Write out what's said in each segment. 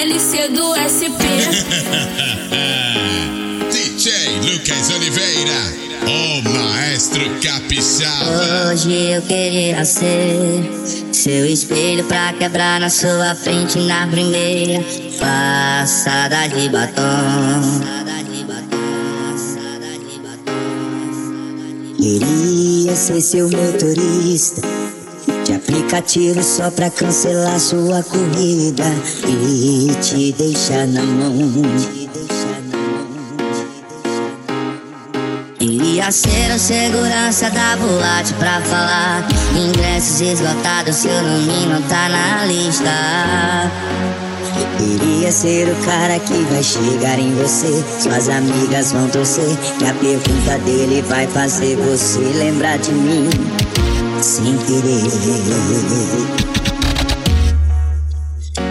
LC do SP. DJ Lucas Oliveira, o maestro capixaba. Hoje eu queria ser seu espelho pra quebrar na sua frente na primeira passada de batom. Queria ser seu motorista de aplicativo só pra cancelar sua corrida. E te deixar na mão. Ser a segurança da boate pra falar. Ingressos esgotados, seu nome não tá na lista. Queria ser o cara que vai chegar em você. Suas amigas vão torcer Que a pergunta dele vai fazer você lembrar de mim Sem querer.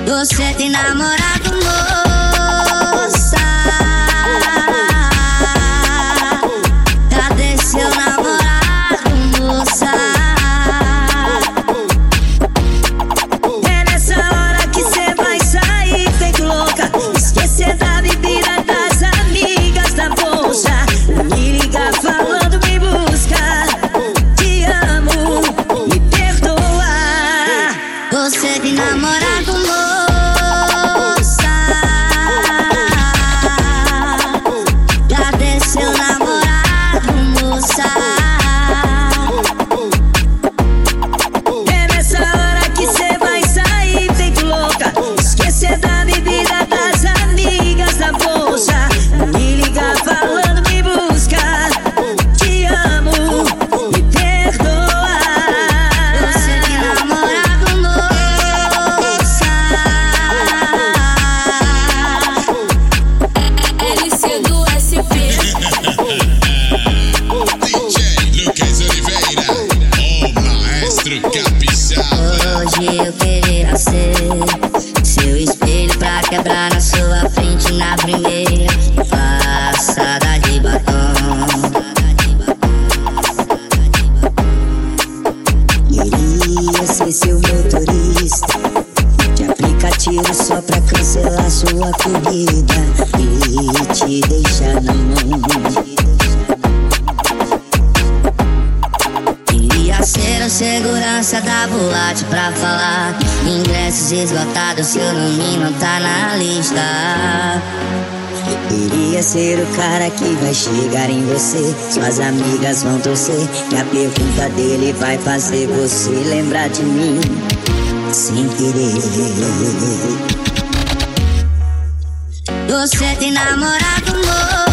Você tem namorado, moça Queria ser seu motorista de aplicativo só pra cancelar sua corrida e te deixar na mão. Queria ser a segurança da boate pra falar Ingressos esgotados, seu nome não tá na lista Queria ser o cara que vai chegar em você. Suas amigas vão torcer. Que a pergunta dele vai fazer você lembrar de mim. Sem querer. Você tem namorado, moça